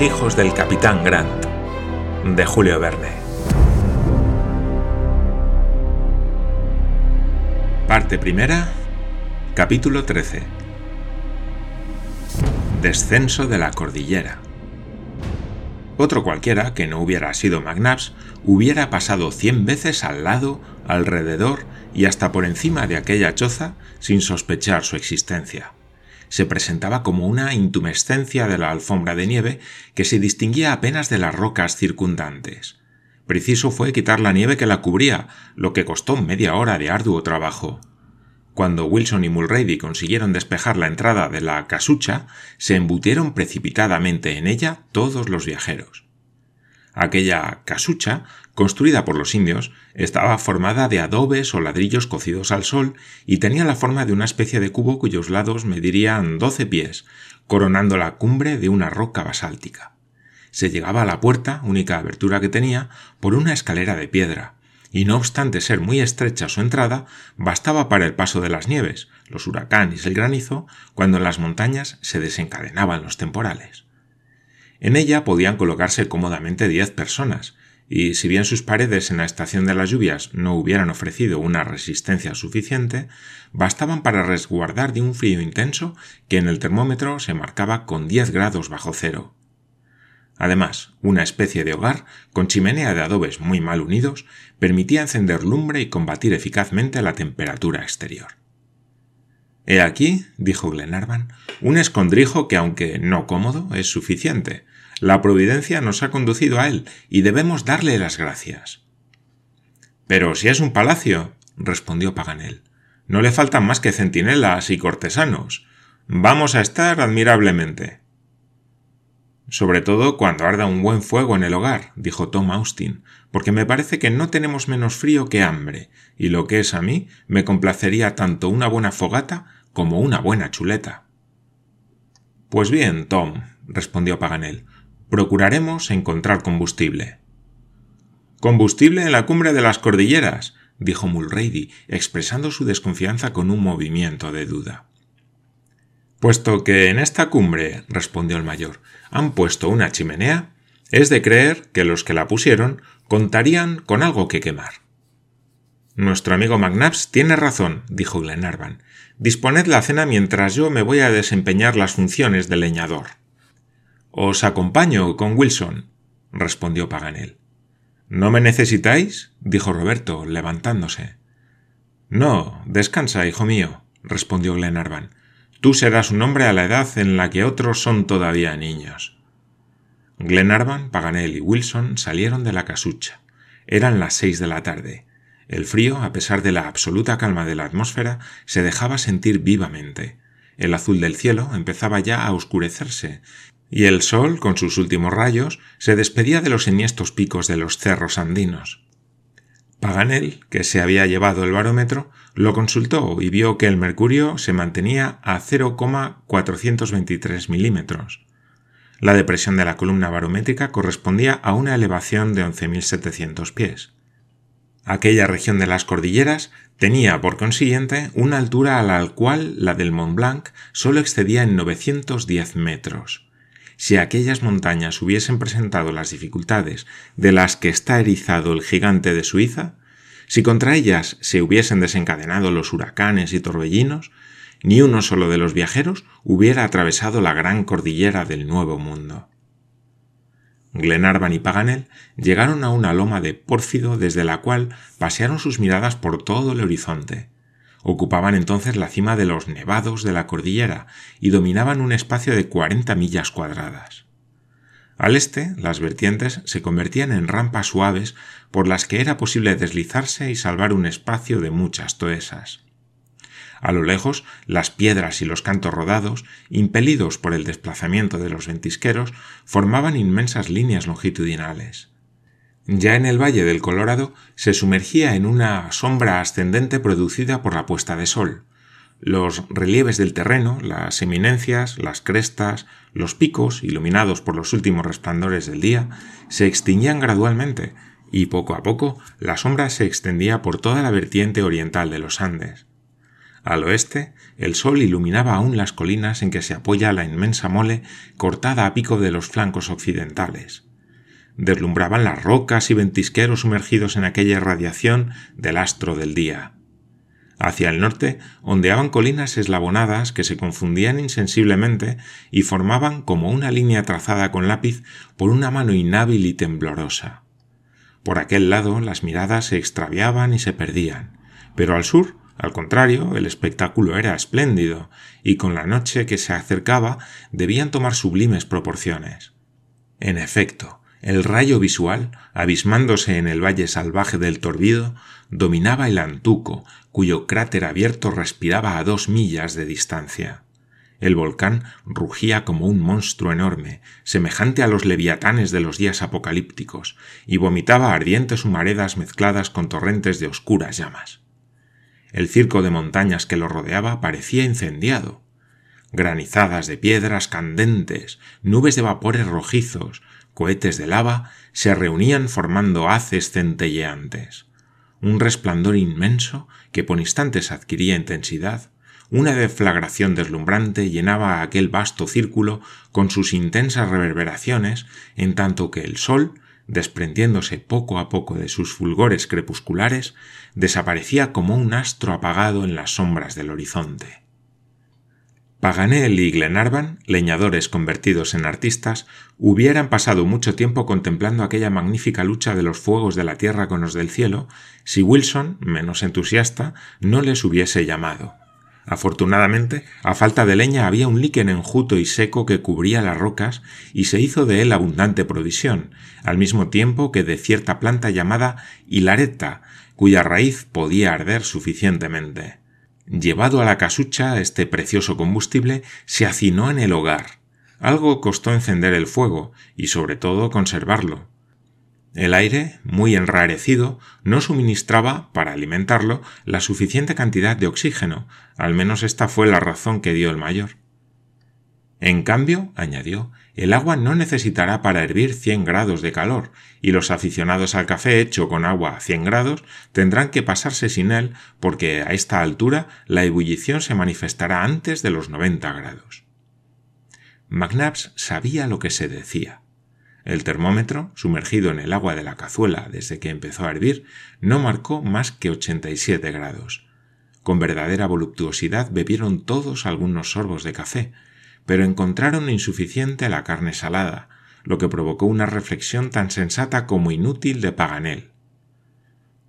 Hijos del capitán Grant, de Julio Verne. Parte primera, capítulo 13. Descenso de la cordillera. Otro cualquiera que no hubiera sido McNabbs hubiera pasado cien veces al lado, alrededor y hasta por encima de aquella choza sin sospechar su existencia se presentaba como una intumescencia de la alfombra de nieve que se distinguía apenas de las rocas circundantes. Preciso fue quitar la nieve que la cubría, lo que costó media hora de arduo trabajo. Cuando Wilson y Mulrady consiguieron despejar la entrada de la casucha, se embutieron precipitadamente en ella todos los viajeros. Aquella casucha, construida por los indios, estaba formada de adobes o ladrillos cocidos al sol y tenía la forma de una especie de cubo cuyos lados medirían doce pies, coronando la cumbre de una roca basáltica. Se llegaba a la puerta, única abertura que tenía, por una escalera de piedra, y no obstante ser muy estrecha su entrada, bastaba para el paso de las nieves, los huracanes y el granizo, cuando en las montañas se desencadenaban los temporales. En ella podían colocarse cómodamente diez personas, y si bien sus paredes en la estación de las lluvias no hubieran ofrecido una resistencia suficiente, bastaban para resguardar de un frío intenso que en el termómetro se marcaba con diez grados bajo cero. Además, una especie de hogar, con chimenea de adobes muy mal unidos, permitía encender lumbre y combatir eficazmente la temperatura exterior. He aquí, dijo Glenarvan, un escondrijo que, aunque no cómodo, es suficiente. La providencia nos ha conducido a él y debemos darle las gracias. Pero si es un palacio, respondió Paganel, no le faltan más que centinelas y cortesanos. Vamos a estar admirablemente. Sobre todo cuando arda un buen fuego en el hogar, dijo Tom Austin, porque me parece que no tenemos menos frío que hambre, y lo que es a mí, me complacería tanto una buena fogata como una buena chuleta. Pues bien, Tom, respondió Paganel, procuraremos encontrar combustible. Combustible en la cumbre de las cordilleras, dijo Mulrady, expresando su desconfianza con un movimiento de duda. Puesto que en esta cumbre, respondió el mayor, han puesto una chimenea, es de creer que los que la pusieron contarían con algo que quemar. Nuestro amigo McNabbs tiene razón, dijo Glenarvan. Disponed la cena mientras yo me voy a desempeñar las funciones de leñador. Os acompaño con Wilson, respondió Paganel. ¿No me necesitáis? dijo Roberto, levantándose. No, descansa, hijo mío, respondió Glenarvan. Tú serás un hombre a la edad en la que otros son todavía niños. Glenarvan, Paganel y Wilson salieron de la casucha. Eran las seis de la tarde. El frío, a pesar de la absoluta calma de la atmósfera, se dejaba sentir vivamente. El azul del cielo empezaba ya a oscurecerse, y el sol, con sus últimos rayos, se despedía de los enhiestos picos de los cerros andinos. Paganel, que se había llevado el barómetro, lo consultó y vio que el mercurio se mantenía a 0,423 milímetros. La depresión de la columna barométrica correspondía a una elevación de 11.700 pies. Aquella región de las cordilleras tenía, por consiguiente, una altura a la cual la del Mont Blanc solo excedía en 910 metros. Si aquellas montañas hubiesen presentado las dificultades de las que está erizado el gigante de Suiza, si contra ellas se hubiesen desencadenado los huracanes y torbellinos, ni uno solo de los viajeros hubiera atravesado la gran cordillera del Nuevo Mundo. Glenarvan y Paganel llegaron a una loma de pórfido desde la cual pasearon sus miradas por todo el horizonte. Ocupaban entonces la cima de los nevados de la cordillera y dominaban un espacio de cuarenta millas cuadradas. Al este, las vertientes se convertían en rampas suaves por las que era posible deslizarse y salvar un espacio de muchas toesas. A lo lejos, las piedras y los cantos rodados, impelidos por el desplazamiento de los ventisqueros, formaban inmensas líneas longitudinales. Ya en el valle del Colorado se sumergía en una sombra ascendente producida por la puesta de sol. Los relieves del terreno, las eminencias, las crestas, los picos, iluminados por los últimos resplandores del día, se extinguían gradualmente, y poco a poco la sombra se extendía por toda la vertiente oriental de los Andes. Al oeste, el sol iluminaba aún las colinas en que se apoya la inmensa mole cortada a pico de los flancos occidentales. Deslumbraban las rocas y ventisqueros sumergidos en aquella radiación del astro del día. Hacia el norte ondeaban colinas eslabonadas que se confundían insensiblemente y formaban como una línea trazada con lápiz por una mano inhábil y temblorosa. Por aquel lado las miradas se extraviaban y se perdían, pero al sur, al contrario, el espectáculo era espléndido, y con la noche que se acercaba debían tomar sublimes proporciones. En efecto, el rayo visual, abismándose en el valle salvaje del Torbido, dominaba el Antuco, cuyo cráter abierto respiraba a dos millas de distancia. El volcán rugía como un monstruo enorme, semejante a los leviatanes de los días apocalípticos, y vomitaba ardientes humaredas mezcladas con torrentes de oscuras llamas. El circo de montañas que lo rodeaba parecía incendiado. Granizadas de piedras candentes, nubes de vapores rojizos, cohetes de lava se reunían formando haces centelleantes. Un resplandor inmenso que por instantes adquiría intensidad, una deflagración deslumbrante llenaba aquel vasto círculo con sus intensas reverberaciones, en tanto que el sol, desprendiéndose poco a poco de sus fulgores crepusculares, desaparecía como un astro apagado en las sombras del horizonte. Paganel y Glenarvan, leñadores convertidos en artistas, hubieran pasado mucho tiempo contemplando aquella magnífica lucha de los fuegos de la tierra con los del cielo, si Wilson, menos entusiasta, no les hubiese llamado. Afortunadamente, a falta de leña había un líquen enjuto y seco que cubría las rocas y se hizo de él abundante provisión, al mismo tiempo que de cierta planta llamada hilareta, cuya raíz podía arder suficientemente. Llevado a la casucha, este precioso combustible se hacinó en el hogar. Algo costó encender el fuego y sobre todo conservarlo. El aire, muy enrarecido, no suministraba, para alimentarlo, la suficiente cantidad de oxígeno, al menos esta fue la razón que dio el mayor. En cambio, añadió, el agua no necesitará para hervir 100 grados de calor, y los aficionados al café hecho con agua a 100 grados tendrán que pasarse sin él porque a esta altura la ebullición se manifestará antes de los 90 grados. McNabbs sabía lo que se decía. El termómetro, sumergido en el agua de la cazuela desde que empezó a hervir, no marcó más que 87 grados. Con verdadera voluptuosidad bebieron todos algunos sorbos de café, pero encontraron insuficiente la carne salada, lo que provocó una reflexión tan sensata como inútil de Paganel.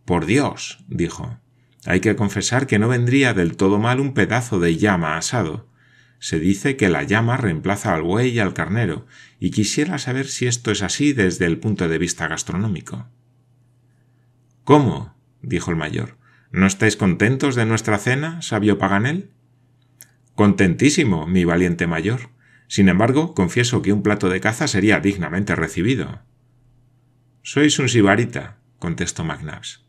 Por Dios, dijo, hay que confesar que no vendría del todo mal un pedazo de llama asado. Se dice que la llama reemplaza al buey y al carnero, y quisiera saber si esto es así desde el punto de vista gastronómico. ¿Cómo? dijo el mayor. ¿No estáis contentos de nuestra cena, sabio Paganel? Contentísimo, mi valiente mayor. Sin embargo, confieso que un plato de caza sería dignamente recibido. Sois un sibarita, contestó McNabbs.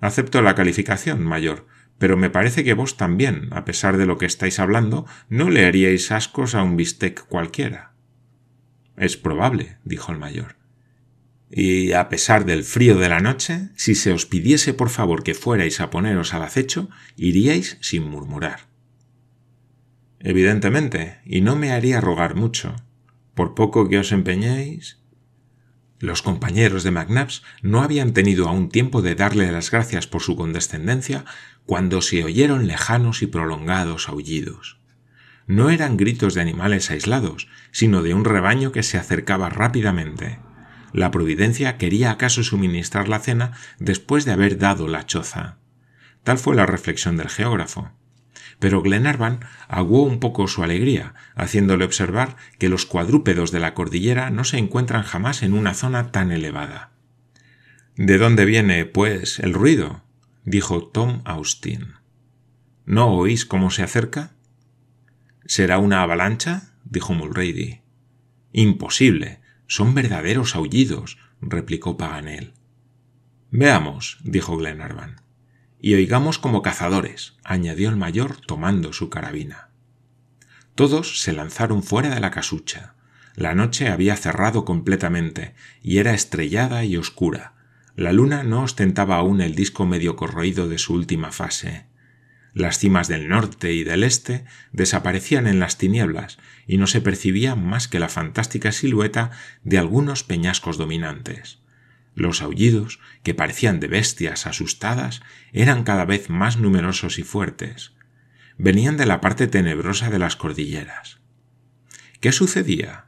Acepto la calificación, mayor, pero me parece que vos también, a pesar de lo que estáis hablando, no le haríais ascos a un bistec cualquiera. Es probable, dijo el mayor. Y a pesar del frío de la noche, si se os pidiese por favor que fuerais a poneros al acecho, iríais sin murmurar. Evidentemente, y no me haría rogar mucho. Por poco que os empeñéis. Los compañeros de McNabbs no habían tenido aún tiempo de darle las gracias por su condescendencia cuando se oyeron lejanos y prolongados aullidos. No eran gritos de animales aislados, sino de un rebaño que se acercaba rápidamente. La providencia quería acaso suministrar la cena después de haber dado la choza. Tal fue la reflexión del geógrafo pero Glenarvan aguó un poco su alegría, haciéndole observar que los cuadrúpedos de la cordillera no se encuentran jamás en una zona tan elevada. ¿De dónde viene, pues, el ruido? dijo Tom Austin. ¿No oís cómo se acerca? ¿Será una avalancha? dijo Mulrady. Imposible. Son verdaderos aullidos, replicó Paganel. Veamos, dijo Glenarvan y oigamos como cazadores, añadió el mayor tomando su carabina. Todos se lanzaron fuera de la casucha. La noche había cerrado completamente y era estrellada y oscura. La luna no ostentaba aún el disco medio corroído de su última fase. Las cimas del norte y del este desaparecían en las tinieblas y no se percibía más que la fantástica silueta de algunos peñascos dominantes. Los aullidos, que parecían de bestias asustadas, eran cada vez más numerosos y fuertes. Venían de la parte tenebrosa de las cordilleras. ¿Qué sucedía?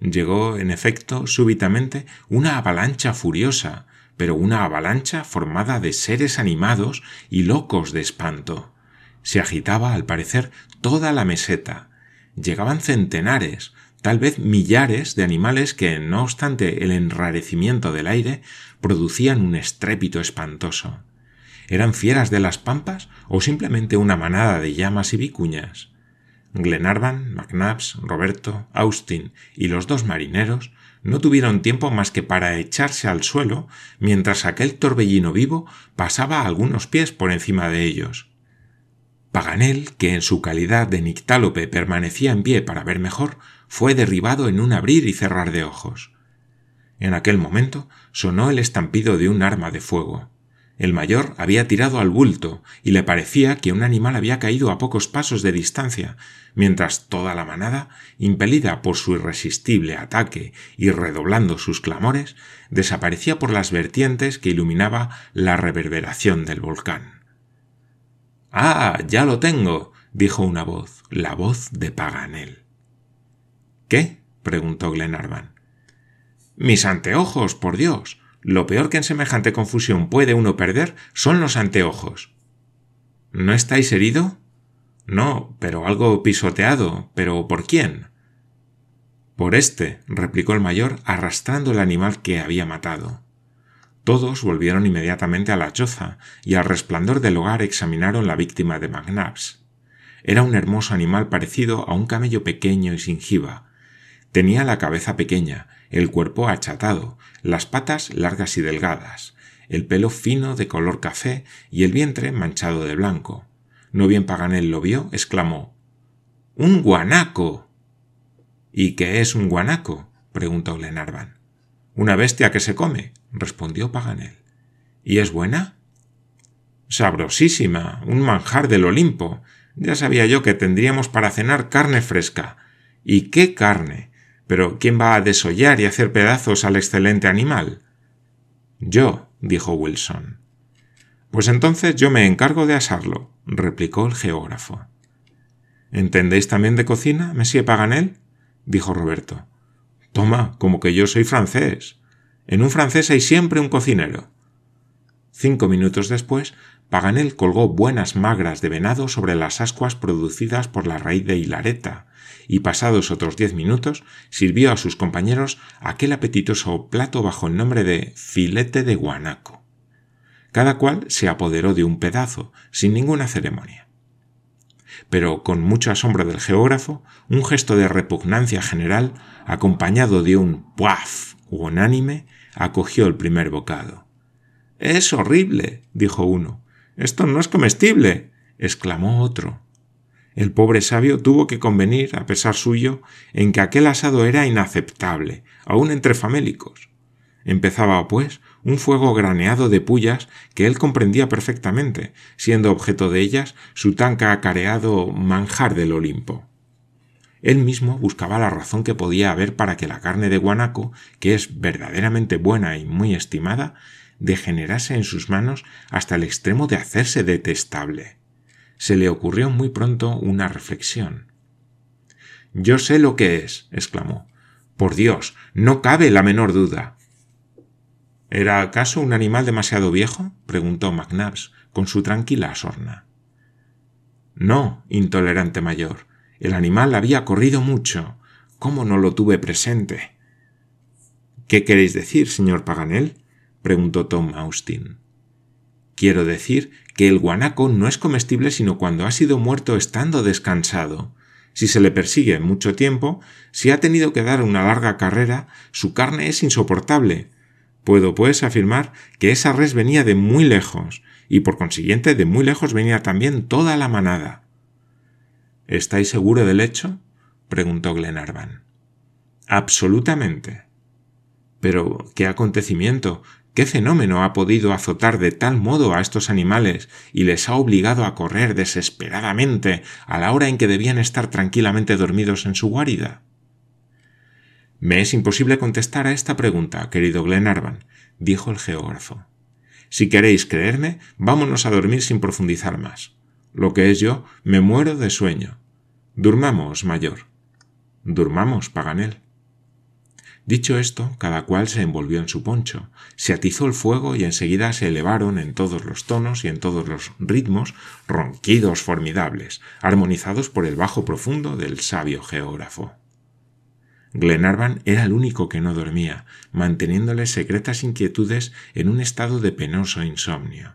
Llegó, en efecto, súbitamente una avalancha furiosa, pero una avalancha formada de seres animados y locos de espanto. Se agitaba, al parecer, toda la meseta. Llegaban centenares, tal vez millares de animales que, no obstante el enrarecimiento del aire, producían un estrépito espantoso. ¿Eran fieras de las pampas o simplemente una manada de llamas y vicuñas? Glenarvan, McNabbs, Roberto, Austin y los dos marineros no tuvieron tiempo más que para echarse al suelo mientras aquel torbellino vivo pasaba algunos pies por encima de ellos. Paganel, que en su calidad de nictálope permanecía en pie para ver mejor, fue derribado en un abrir y cerrar de ojos. En aquel momento sonó el estampido de un arma de fuego. El mayor había tirado al bulto y le parecía que un animal había caído a pocos pasos de distancia, mientras toda la manada, impelida por su irresistible ataque y redoblando sus clamores, desaparecía por las vertientes que iluminaba la reverberación del volcán. Ah, ya lo tengo, dijo una voz, la voz de Paganel. ¿Qué? preguntó Glenarvan. Mis anteojos, por Dios. Lo peor que en semejante confusión puede uno perder son los anteojos. ¿No estáis herido? No, pero algo pisoteado. ¿Pero por quién? Por este, replicó el mayor, arrastrando el animal que había matado. Todos volvieron inmediatamente a la choza y al resplandor del hogar examinaron la víctima de McNabbs. Era un hermoso animal parecido a un camello pequeño y sin jiba. Tenía la cabeza pequeña, el cuerpo achatado, las patas largas y delgadas, el pelo fino de color café y el vientre manchado de blanco. No bien Paganel lo vio, exclamó ¡Un guanaco! ¿Y qué es un guanaco? preguntó Glenarvan. Una bestia que se come, respondió Paganel. ¿Y es buena? Sabrosísima, un manjar del Olimpo. Ya sabía yo que tendríamos para cenar carne fresca. ¿Y qué carne? Pero ¿quién va a desollar y hacer pedazos al excelente animal? Yo, dijo Wilson. Pues entonces yo me encargo de asarlo, replicó el geógrafo. ¿Entendéis también de cocina, monsieur Paganel? dijo Roberto. Toma, como que yo soy francés. En un francés hay siempre un cocinero. Cinco minutos después, Paganel colgó buenas magras de venado sobre las ascuas producidas por la raíz de hilareta, y pasados otros diez minutos sirvió a sus compañeros aquel apetitoso plato bajo el nombre de filete de guanaco. Cada cual se apoderó de un pedazo, sin ninguna ceremonia pero con mucho asombro del geógrafo, un gesto de repugnancia general, acompañado de un puaf unánime, acogió el primer bocado. Es horrible, dijo uno. Esto no es comestible, exclamó otro. El pobre sabio tuvo que convenir, a pesar suyo, en que aquel asado era inaceptable, aun entre famélicos. Empezaba, pues, un fuego graneado de pullas que él comprendía perfectamente, siendo objeto de ellas su tan cacareado manjar del Olimpo. Él mismo buscaba la razón que podía haber para que la carne de guanaco, que es verdaderamente buena y muy estimada, degenerase en sus manos hasta el extremo de hacerse detestable. Se le ocurrió muy pronto una reflexión. Yo sé lo que es, exclamó. Por Dios, no cabe la menor duda. ¿Era acaso un animal demasiado viejo? preguntó McNabbs con su tranquila sorna. No, intolerante mayor. El animal había corrido mucho. ¿Cómo no lo tuve presente? ¿Qué queréis decir, señor Paganel? preguntó Tom Austin. Quiero decir que el guanaco no es comestible sino cuando ha sido muerto estando descansado. Si se le persigue mucho tiempo, si ha tenido que dar una larga carrera, su carne es insoportable, Puedo, pues, afirmar que esa res venía de muy lejos, y por consiguiente de muy lejos venía también toda la manada. ¿Estáis seguro del hecho? preguntó Glenarvan. Absolutamente. Pero, ¿qué acontecimiento? ¿Qué fenómeno ha podido azotar de tal modo a estos animales y les ha obligado a correr desesperadamente a la hora en que debían estar tranquilamente dormidos en su guarida? Me es imposible contestar a esta pregunta, querido Glenarvan, dijo el geógrafo. Si queréis creerme, vámonos a dormir sin profundizar más. Lo que es yo, me muero de sueño. Durmamos, mayor. Durmamos, Paganel. Dicho esto, cada cual se envolvió en su poncho, se atizó el fuego y enseguida se elevaron en todos los tonos y en todos los ritmos ronquidos formidables, armonizados por el bajo profundo del sabio geógrafo. Glenarvan era el único que no dormía, manteniéndole secretas inquietudes en un estado de penoso insomnio.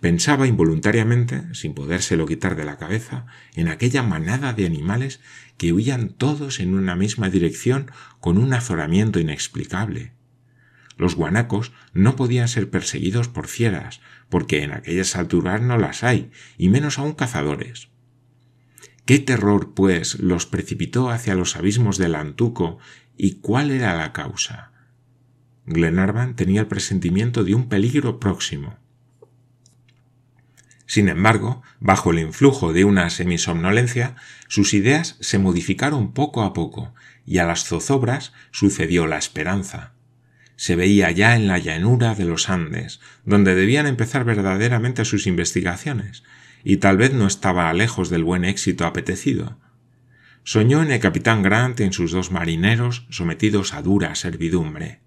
Pensaba involuntariamente, sin podérselo quitar de la cabeza, en aquella manada de animales que huían todos en una misma dirección con un azoramiento inexplicable. Los guanacos no podían ser perseguidos por fieras, porque en aquellas alturas no las hay, y menos aún cazadores. ¿Qué terror, pues, los precipitó hacia los abismos del Antuco y cuál era la causa? Glenarvan tenía el presentimiento de un peligro próximo. Sin embargo, bajo el influjo de una semisomnolencia, sus ideas se modificaron poco a poco, y a las zozobras sucedió la esperanza. Se veía ya en la llanura de los Andes, donde debían empezar verdaderamente sus investigaciones, y tal vez no estaba lejos del buen éxito apetecido. Soñó en el capitán Grant y en sus dos marineros sometidos a dura servidumbre.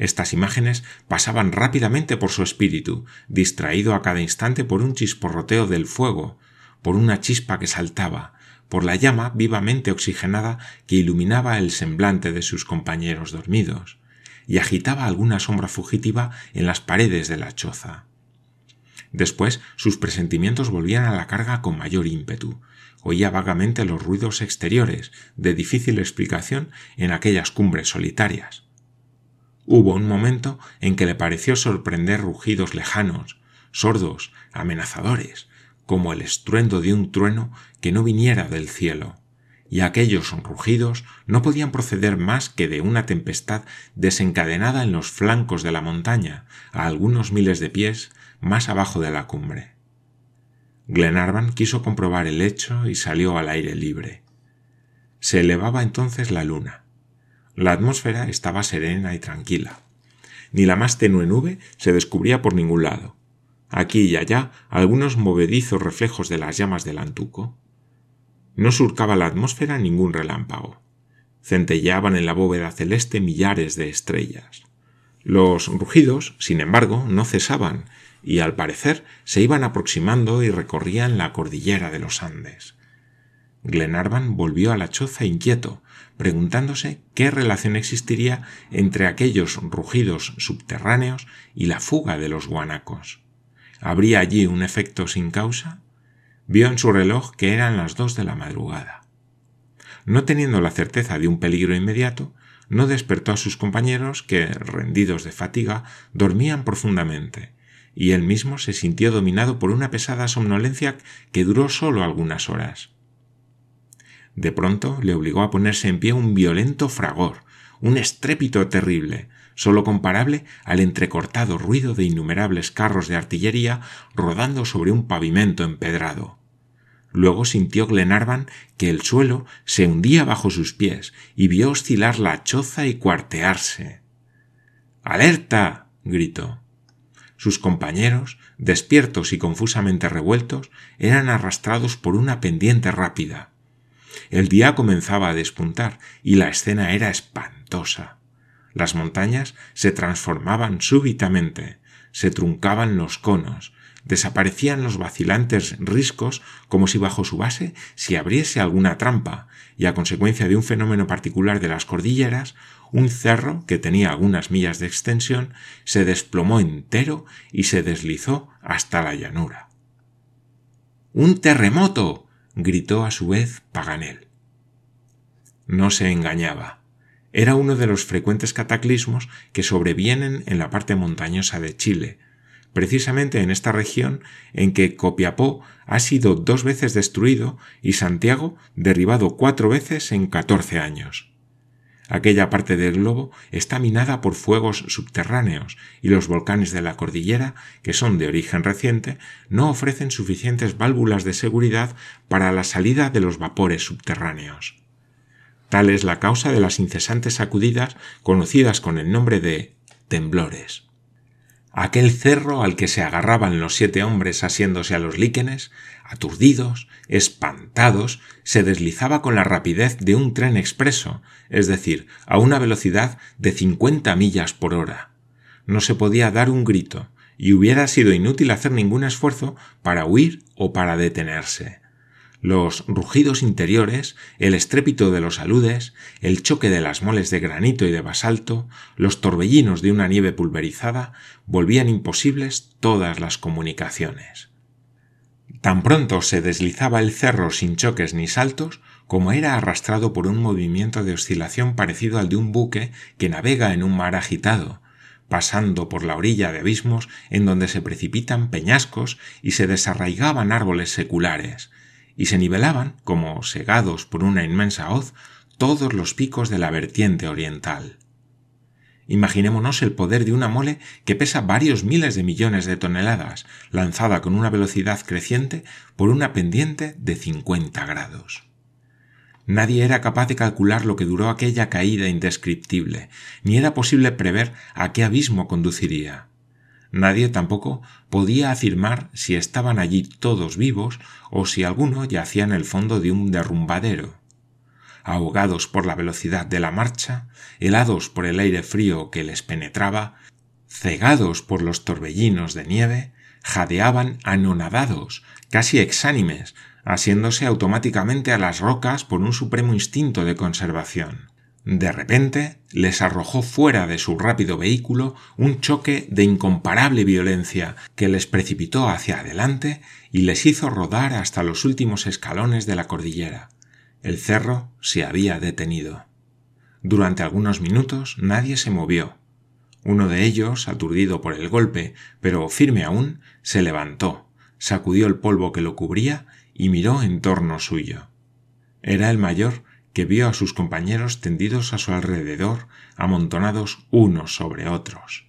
Estas imágenes pasaban rápidamente por su espíritu, distraído a cada instante por un chisporroteo del fuego, por una chispa que saltaba, por la llama vivamente oxigenada que iluminaba el semblante de sus compañeros dormidos, y agitaba alguna sombra fugitiva en las paredes de la choza. Después sus presentimientos volvían a la carga con mayor ímpetu. Oía vagamente los ruidos exteriores, de difícil explicación en aquellas cumbres solitarias. Hubo un momento en que le pareció sorprender rugidos lejanos, sordos, amenazadores, como el estruendo de un trueno que no viniera del cielo, y aquellos rugidos no podían proceder más que de una tempestad desencadenada en los flancos de la montaña, a algunos miles de pies más abajo de la cumbre. Glenarvan quiso comprobar el hecho y salió al aire libre. Se elevaba entonces la luna. La atmósfera estaba serena y tranquila. Ni la más tenue nube se descubría por ningún lado. Aquí y allá algunos movedizos reflejos de las llamas del antuco. No surcaba la atmósfera ningún relámpago. Centelleaban en la bóveda celeste millares de estrellas. Los rugidos, sin embargo, no cesaban, y al parecer se iban aproximando y recorrían la cordillera de los Andes. Glenarvan volvió a la choza inquieto, preguntándose qué relación existiría entre aquellos rugidos subterráneos y la fuga de los guanacos. ¿Habría allí un efecto sin causa? Vio en su reloj que eran las dos de la madrugada. No teniendo la certeza de un peligro inmediato, no despertó a sus compañeros que, rendidos de fatiga, dormían profundamente, y él mismo se sintió dominado por una pesada somnolencia que duró solo algunas horas. De pronto le obligó a ponerse en pie un violento fragor, un estrépito terrible, sólo comparable al entrecortado ruido de innumerables carros de artillería rodando sobre un pavimento empedrado. Luego sintió Glenarvan que el suelo se hundía bajo sus pies y vio oscilar la choza y cuartearse. ¡Alerta! gritó. Sus compañeros, despiertos y confusamente revueltos, eran arrastrados por una pendiente rápida. El día comenzaba a despuntar y la escena era espantosa. Las montañas se transformaban súbitamente, se truncaban los conos, desaparecían los vacilantes riscos como si bajo su base se abriese alguna trampa, y a consecuencia de un fenómeno particular de las cordilleras, un cerro, que tenía algunas millas de extensión, se desplomó entero y se deslizó hasta la llanura. ¡Un terremoto! Gritó a su vez Paganel. No se engañaba. Era uno de los frecuentes cataclismos que sobrevienen en la parte montañosa de Chile, precisamente en esta región en que Copiapó ha sido dos veces destruido y Santiago derribado cuatro veces en catorce años. Aquella parte del globo está minada por fuegos subterráneos y los volcanes de la cordillera, que son de origen reciente, no ofrecen suficientes válvulas de seguridad para la salida de los vapores subterráneos. Tal es la causa de las incesantes sacudidas conocidas con el nombre de temblores. Aquel cerro al que se agarraban los siete hombres asiéndose a los líquenes, aturdidos, espantados, se deslizaba con la rapidez de un tren expreso, es decir, a una velocidad de cincuenta millas por hora. No se podía dar un grito, y hubiera sido inútil hacer ningún esfuerzo para huir o para detenerse los rugidos interiores, el estrépito de los aludes, el choque de las moles de granito y de basalto, los torbellinos de una nieve pulverizada, volvían imposibles todas las comunicaciones. Tan pronto se deslizaba el cerro sin choques ni saltos, como era arrastrado por un movimiento de oscilación parecido al de un buque que navega en un mar agitado, pasando por la orilla de abismos en donde se precipitan peñascos y se desarraigaban árboles seculares, y se nivelaban, como segados por una inmensa hoz, todos los picos de la vertiente oriental. Imaginémonos el poder de una mole que pesa varios miles de millones de toneladas, lanzada con una velocidad creciente por una pendiente de 50 grados. Nadie era capaz de calcular lo que duró aquella caída indescriptible, ni era posible prever a qué abismo conduciría. Nadie tampoco podía afirmar si estaban allí todos vivos o si alguno yacía en el fondo de un derrumbadero. Ahogados por la velocidad de la marcha, helados por el aire frío que les penetraba, cegados por los torbellinos de nieve, jadeaban anonadados, casi exánimes, asiéndose automáticamente a las rocas por un supremo instinto de conservación. De repente les arrojó fuera de su rápido vehículo un choque de incomparable violencia que les precipitó hacia adelante y les hizo rodar hasta los últimos escalones de la cordillera. El cerro se había detenido. Durante algunos minutos nadie se movió. Uno de ellos, aturdido por el golpe, pero firme aún, se levantó, sacudió el polvo que lo cubría y miró en torno suyo. Era el mayor que vio a sus compañeros tendidos a su alrededor, amontonados unos sobre otros.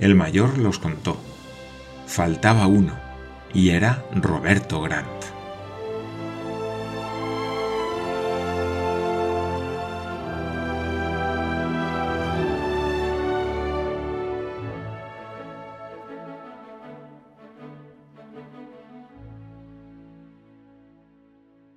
El mayor los contó. Faltaba uno, y era Roberto Grant.